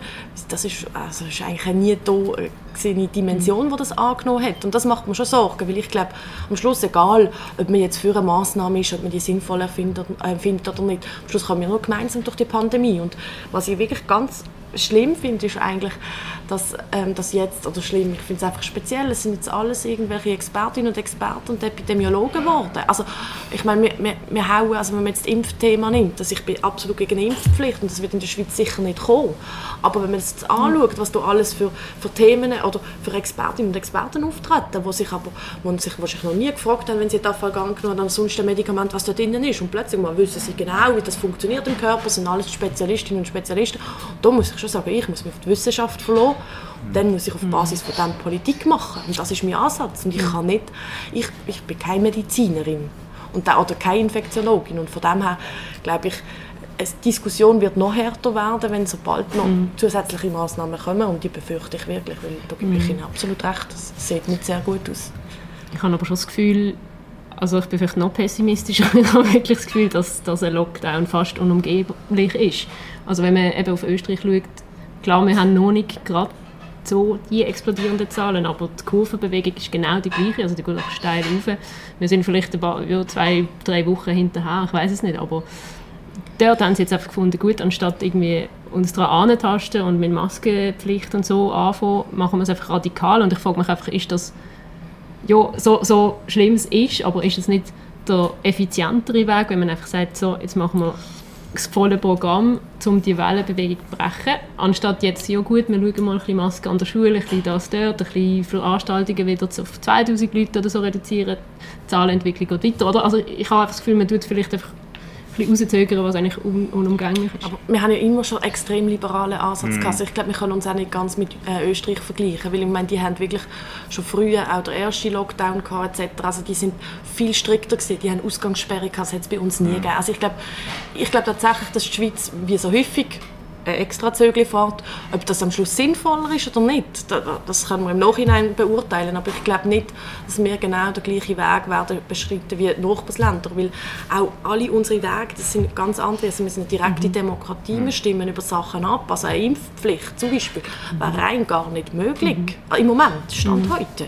das ist, also ist eigentlich nie da äh, eine Dimension, die das angenommen hat. Und das macht mir schon Sorgen, weil ich glaube, am Schluss, egal, ob man jetzt für eine Massnahme ist, ob man die sinnvoll empfindet, äh, oder nicht, am Schluss kommen wir nur gemeinsam durch die Pandemie. Und was ich wirklich ganz schlimm finde, ist eigentlich, dass ähm, das jetzt, oder schlimm, ich finde es einfach speziell, es sind jetzt alles irgendwelche Expertinnen und Experten und Epidemiologen geworden. Also ich meine, wir, wir, wir hauen, also wenn man jetzt das Impfthema nimmt, dass ich bin absolut gegen eine Impfpflicht und das wird in der Schweiz sicher nicht kommen. Aber wenn man jetzt anschaut, was da alles für, für Themen oder für Expertinnen und Experten auftreten, die sich aber wo sich wahrscheinlich noch nie gefragt haben, wenn sie da gegangen haben, sonst ein Medikament, was da drin ist und plötzlich mal wissen sie genau, wie das funktioniert im Körper, sind alles Spezialistinnen und Spezialisten. Da muss ich schon sagen, ich muss mich auf die Wissenschaft verlassen dann muss ich auf Basis von dem Politik machen. Und das ist mein Ansatz. Und ich kann nicht, ich, ich bin keine Medizinerin und da, oder keine Infektiologin. Und von dem her glaube ich, die Diskussion wird noch härter werden, wenn sobald noch mhm. zusätzliche Maßnahmen kommen. Und die befürchte ich wirklich, weil da gebe ich mhm. Ihnen absolut recht. Das sieht nicht sehr gut aus. Ich habe aber schon das Gefühl, also ich bin vielleicht noch pessimistischer, ich habe wirklich das Gefühl, dass, dass ein Lockdown fast unumgänglich ist. Also wenn man eben auf Österreich schaut, klar, wir haben noch nicht gerade so die explodierenden Zahlen, aber die Kurvenbewegung ist genau die gleiche, also die geht auch steil rauf. Wir sind vielleicht ein paar, ja, zwei, drei Wochen hinterher, ich weiß es nicht, aber dort haben sie jetzt einfach gefunden, gut, anstatt irgendwie uns daran anzutasten und mit Maskenpflicht und so anfangen, machen wir es einfach radikal und ich frage mich einfach, ist das ja, so, so schlimm es ist, aber ist es nicht der effizientere Weg, wenn man einfach sagt, so, jetzt machen wir das volle Programm, um die Wellenbewegung zu brechen. Anstatt jetzt, ja gut, wir schauen mal ein bisschen Masken an der Schule, ein bisschen das dort, ein bisschen Veranstaltungen wieder auf 2000 Leute oder so reduzieren, die Zahlenentwicklung geht weiter. Oder? Also ich habe das Gefühl, man tut vielleicht einfach bisschen rauszögern, was eigentlich un unumgänglich ist. Aber wir haben ja immer schon extrem liberale Ansatz mm. Also ich glaube, wir können uns auch nicht ganz mit äh, Österreich vergleichen, weil ich meine, die haben wirklich schon früher auch der erste Lockdown gehabt, etc. Also die sind viel strikter gewesen, die haben Ausgangssperre gehabt, das hat es bei uns nie mm. gegeben. Also ich glaube ich glaub tatsächlich, dass die Schweiz wie so häufig ein extra Zögli fährt. Ob das am Schluss sinnvoller ist oder nicht, das können wir im Nachhinein beurteilen. Aber ich glaube nicht, dass wir genau den gleichen Weg werden beschreiten wie die Nachbarländer. Weil auch alle unsere Wege, das sind ganz andere. Also wir sind eine direkte mhm. Demokratie, wir stimmen über Sachen ab. Also eine Impfpflicht zum Beispiel wäre rein gar nicht möglich. Mhm. Im Moment, Stand mhm. heute.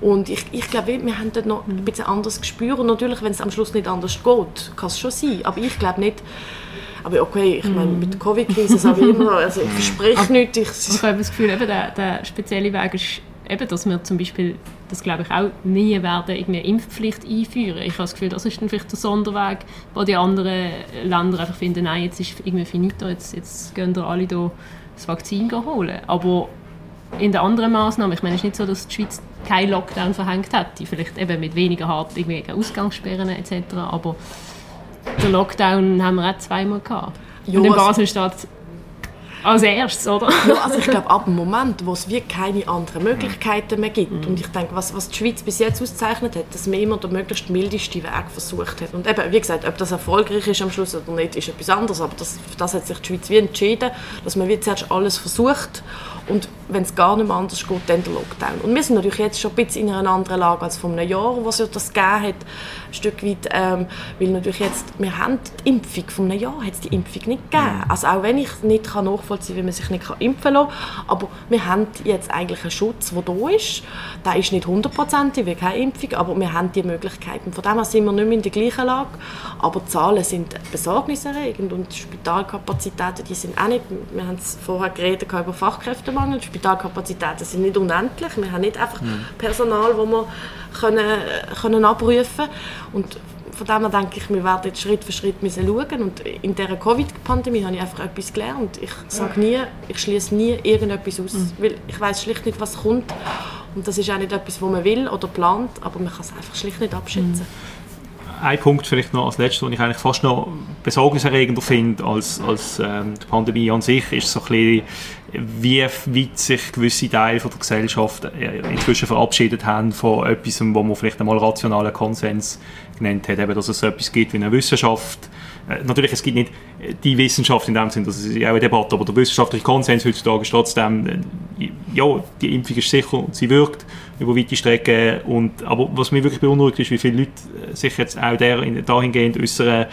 Und ich, ich glaube, wir haben dort noch ein bisschen anderes Gespür. Und natürlich, wenn es am Schluss nicht anders geht, kann es schon sein. Aber ich glaube nicht, aber okay, ich meine, mit der Covid-Krise sage ich immer, also ich verspreche nichts. Ich, ich habe das Gefühl, eben, der, der spezielle Weg ist eben, dass wir zum Beispiel, das glaube ich auch, nie werden eine Impfpflicht einführen. Ich habe das Gefühl, das ist dann vielleicht der Sonderweg, wo die anderen Länder einfach finden, nein, jetzt ist irgendwie finito, jetzt, jetzt gehen da alle da das Vakzin holen. Aber in den anderen Maßnahmen, ich meine, es ist nicht so, dass die Schweiz keinen Lockdown verhängt hätte, vielleicht eben mit weniger hart Ausgangssperren etc., aber den Lockdown haben wir auch zweimal gehabt. Jo, und in Basel steht als erstes, oder? Ja, also ich glaube, ab dem Moment, wo es wie keine anderen Möglichkeiten mehr gibt, mhm. und ich denke, was, was die Schweiz bis jetzt auszeichnet hat, dass man immer den möglichst mildesten Weg versucht hat. Und eben, wie gesagt, ob das erfolgreich ist am Schluss oder nicht, ist etwas anderes, aber das, das hat sich die Schweiz wie entschieden, dass man wie zuerst alles versucht und wenn es gar nicht mehr anders geht, dann der Lockdown. Und wir sind natürlich jetzt schon ein bisschen in einer anderen Lage als vor einem Jahr, wo es das gegeben hat, ein Stück weit, ähm, weil natürlich jetzt, wir haben die Impfung, vor einem Jahr hat es die Impfung nicht gegeben. Also auch wenn ich nicht kann nachvollziehen kann, wie man sich nicht impfen lassen kann, aber wir haben jetzt eigentlich einen Schutz, der da ist. Der ist nicht hundertprozentig, wie keine Impfung, aber wir haben die Möglichkeiten. Von dem her sind wir nicht mehr in der gleichen Lage, aber die Zahlen sind besorgniserregend und die Spitalkapazitäten, die sind auch nicht, wir haben es vorher geredet über Fachkräftemangel, die Spitalkapazitäten sind nicht unendlich. Wir haben nicht einfach mhm. Personal, das wir können, können abrufen und von dem her denke ich, wir werden jetzt Schritt für Schritt müssen schauen und in dieser Covid-Pandemie habe ich einfach etwas gelernt. Ich sage nie, ich schließe nie irgendetwas aus, mhm. weil ich weiß schlicht nicht, was kommt und das ist auch nicht etwas, was man will oder plant, aber man kann es einfach schlicht nicht abschätzen. Mhm ein Punkt vielleicht noch als letztes, den ich eigentlich fast noch besorgniserregender finde als, als ähm, die Pandemie an sich, ist so ein bisschen, wie weit sich gewisse Teile von der Gesellschaft äh, inzwischen verabschiedet haben von etwas, wo man vielleicht einmal rationalen Konsens genannt hat, eben, dass es so etwas gibt wie eine Wissenschaft, natürlich, es gibt nicht die Wissenschaft in dem Sinne, das ist ja auch eine Debatte, aber der wissenschaftliche Konsens heutzutage ist trotzdem, äh, ja, die Impfung ist sicher und sie wirkt über weite Strecken. Und, aber was mich wirklich beunruhigt ist, wie viele Leute sich jetzt auch dahingehend äußern,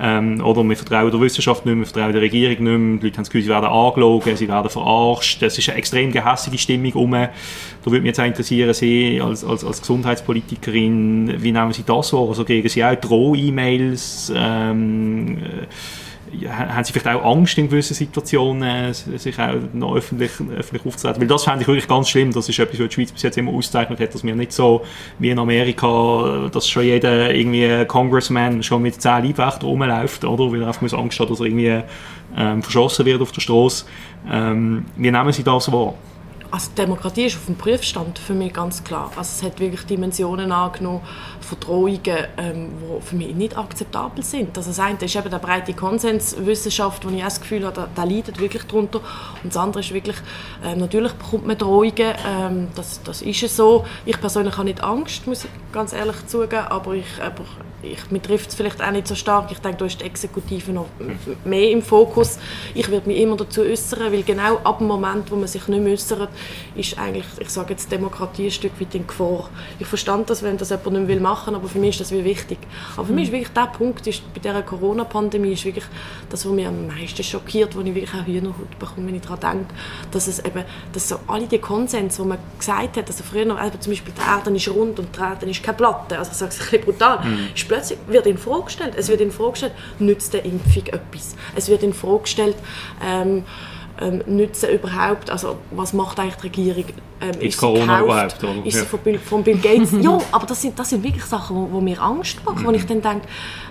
ähm, oder wir vertrauen der Wissenschaft nicht mehr, wir vertrauen der Regierung nicht mehr, die Leute haben das Gefühl, sie werden angelogen, sie werden verarscht, es ist eine extrem gehässige Stimmung um. Da würde mich jetzt auch interessieren, Sie als, als, als Gesundheitspolitikerin, wie nehmen Sie das wahr? Also kriegen Sie auch Droh-E-Mails? Ähm, haben sie vielleicht auch Angst in gewissen Situationen, sich auch noch öffentlich, öffentlich aufzutreten? Weil das fände ich wirklich ganz schlimm. Das ist etwas, was die Schweiz bis jetzt immer auszeichnet hat, dass wir nicht so wie in Amerika, dass schon jeder irgendwie Congressman schon mit zehn Leibwächtern rumläuft, oder? Weil er einfach Angst hat, dass er irgendwie ähm, verschossen wird auf der Straße. Ähm, wie nehmen Sie das wahr? Also Demokratie ist auf dem Prüfstand für mich ganz klar. Also es hat wirklich Dimensionen angenommen von Drohungen, ähm, die für mich nicht akzeptabel sind. Also das eine ist eben der breite Konsenswissenschaft, wo ich das Gefühl habe, da, leidet wirklich darunter. Und das andere ist wirklich, ähm, natürlich bekommt man Drohungen, ähm, das, das ist es so. Ich persönlich habe nicht Angst, muss ich ganz ehrlich zugeben, aber ich, aber ich, mir trifft es vielleicht auch nicht so stark. Ich denke, da ist die Exekutive noch mehr im Fokus. Ich werde mich immer dazu äußern, weil genau ab dem Moment, wo man sich nicht mehr äußert, ist eigentlich, ich sage jetzt, Demokratie ein Stück weit in Gefahr. Ich verstand das, wenn das jemand nicht will machen, aber für mich ist das wie wichtig. Aber für mich ist wirklich der Punkt, ist, bei dieser Corona-Pandemie ist wirklich das, was mich am meisten schockiert, wo ich wirklich auch Hühnerhaut bekomme, wenn ich daran denke, dass es eben, dass so alle die Konsens, wo man gesagt hat, also früher, also zum Beispiel die Erde ist rund und die Erde ist keine Platte, also ich sage es ein bisschen brutal, mhm plötzlich wird in Frage gestellt. Es wird in Frage gestellt, nützt der Impfung etwas? Es wird in Frage gestellt, ähm, ähm, nützen überhaupt, also was macht eigentlich die Regierung? Ähm, ist, Corona überhaupt? Oder? Ist sie von Bill, von Bill Gates? ja, aber das sind, das sind wirklich Sachen, wo, wo mir Angst machen, mhm. wo ich dann denke,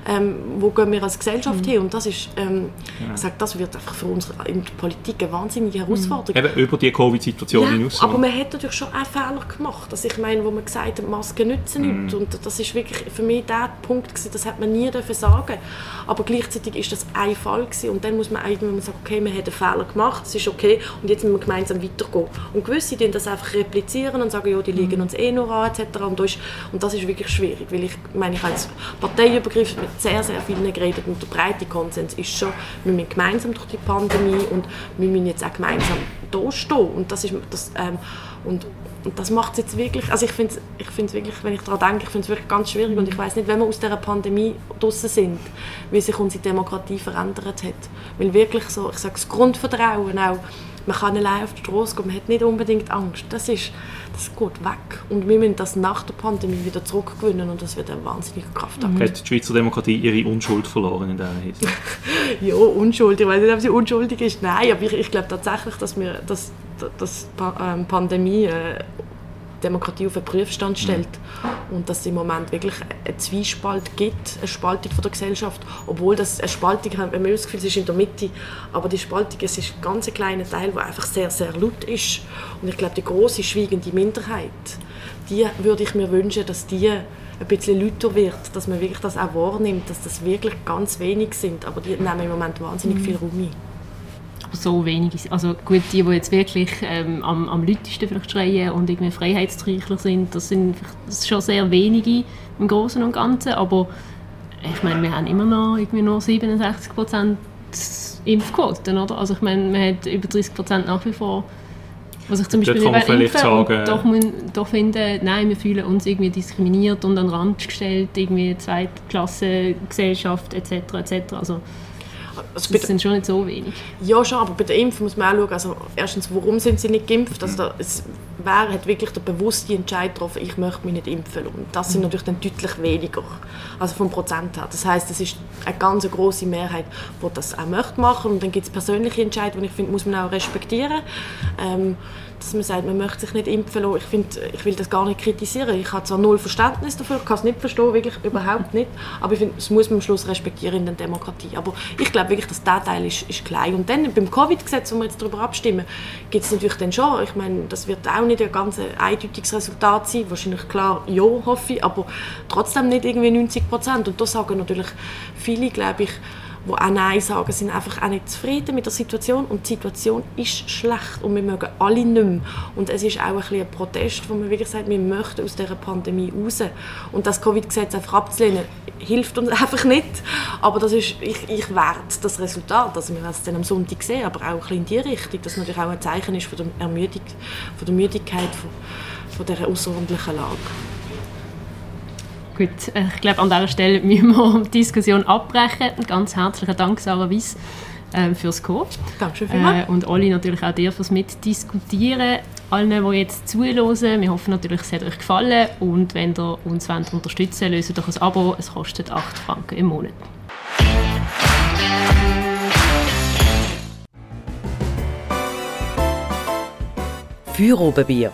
ähm, wo gehen wir als Gesellschaft mhm. hin? Und das ist, ähm, ja. ich sage, das wird einfach für uns in der Politik eine wahnsinnige Herausforderung. Eben über die Covid-Situation ja, hinaus. aber man hat natürlich schon auch Fehler gemacht. Also ich meine, wo man gesagt hat, Masken nützen mhm. nicht. Und das ist wirklich für mich der Punkt gewesen, das hat man nie dürfen sagen. Aber gleichzeitig ist das ein Fall gewesen. Und dann muss man irgendwann sagen, okay, man hat einen Fehler gemacht, das ist okay, und jetzt müssen wir gemeinsam weitergehen. Und gewisse die das einfach replizieren und sagen, ja, die liegen mhm. uns eh noch an, etc. Und das, ist, und das ist wirklich schwierig, weil ich meine, ich als Parteiübergriff mit sehr, sehr vielen geredet und der breite Konsens ist schon, wir müssen gemeinsam durch die Pandemie und wir müssen jetzt auch gemeinsam da stehen. Und das ist das, ähm, und, und das macht es jetzt wirklich, also ich finde es ich wirklich, wenn ich daran denke, ich finde es wirklich ganz schwierig und ich weiß nicht, wenn wir aus dieser Pandemie draußen sind, wie sich unsere Demokratie verändert hat. Weil wirklich so, ich sage, das Grundvertrauen auch, man kann allein auf die Straße gehen, man hat nicht unbedingt Angst. Das ist, das geht weg. Und wir müssen das nach der Pandemie wieder zurückgewinnen und das wird eine wahnsinnige Kraft haben. Hat die Schweizer Demokratie ihre Unschuld verloren in dieser Hinsicht? ja, Unschuld. Ich weiß nicht, ob sie unschuldig ist. Nein, aber ich, ich glaube tatsächlich, dass wir dass, dass die Pandemie äh, Demokratie auf den Prüfstand mhm. stellt mhm. und dass es im Moment wirklich eine Zwiespalt gibt, eine Spaltung von der Gesellschaft, obwohl das eine Spaltung, wenn man das Gefühl, es ist in der Mitte, aber die Spaltung, es ist ein ganz kleiner Teil, der einfach sehr, sehr laut ist und ich glaube, die große schweigende Minderheit, die würde ich mir wünschen, dass die ein bisschen lauter wird, dass man wirklich das auch wahrnimmt, dass das wirklich ganz wenig sind, aber die nehmen im Moment wahnsinnig mhm. viel Raum ein so wenig. Also gut, die, die jetzt wirklich ähm, am, am lautesten vielleicht schreien und irgendwie Freiheitstreichler sind, das sind das schon sehr wenige im Großen und Ganzen, aber ich meine, wir haben immer noch irgendwie nur 67 Prozent Impfquoten, oder? Also ich meine, man hat über 30 Prozent nach wie vor was ich zum Beispiel über Impfen sagen, doch, doch finde, nein, wir fühlen uns irgendwie diskriminiert und an den Rand gestellt, irgendwie Zweitklasse Gesellschaft etc. etc. Also also das sind schon nicht so wenig. Ja, schon, aber bei der Impfung muss man auch schauen, also erstens, warum sind sie nicht geimpft? Also da, es, wer hat wirklich den bewussten Entscheid getroffen, ich möchte mich nicht impfen Und das sind natürlich dann deutlich weniger, also vom Prozent her. Das heißt, es ist eine ganz große Mehrheit, die das auch möchte machen. Und dann gibt es persönliche Entscheidungen, die ich finde, muss man auch respektieren. Ähm, dass man sagt, man möchte sich nicht impfen lassen. Ich, find, ich will das gar nicht kritisieren. Ich habe zwar null Verständnis dafür, kann es nicht verstehen, wirklich überhaupt nicht. Aber ich finde, es muss man am Schluss respektieren in der Demokratie. Aber ich glaube wirklich, dass der Teil ist, ist klein. Und dann beim Covid-Gesetz, wo wir jetzt darüber abstimmen, gibt es natürlich dann schon, ich meine, das wird auch nicht ein ganz eindeutiges Resultat sein. Wahrscheinlich klar, ja, hoffe ich, aber trotzdem nicht irgendwie 90 Prozent. Und da sagen natürlich viele, glaube ich, die auch Nein sagen, sind einfach auch nicht zufrieden mit der Situation und die Situation ist schlecht und wir mögen alle nicht mehr. Und es ist auch ein, ein Protest, wo man wirklich sagt, wir möchten aus dieser Pandemie raus. Und das Covid-Gesetz einfach abzulehnen, hilft uns einfach nicht. Aber das ist, ich, ich werte das Resultat, also wir werden es dann am Sonntag sehen, aber auch ein bisschen in die Richtung, dass natürlich auch ein Zeichen ist von der, Ermüdung, von der Müdigkeit von, von dieser außerordentlichen Lage. Gut, äh, ich glaube, an dieser Stelle müssen wir die Diskussion abbrechen. Ganz herzlichen Dank, Sarah Wies, äh, fürs Kommen. Danke vielmals. Äh, und Olli natürlich auch dir fürs Mitdiskutieren. Allen, die jetzt zuhören, wir hoffen natürlich, es hat euch gefallen. Und wenn ihr uns wollt, unterstützen wollt, löst doch ein Abo. Es kostet 8 Franken im Monat. Feierabendbier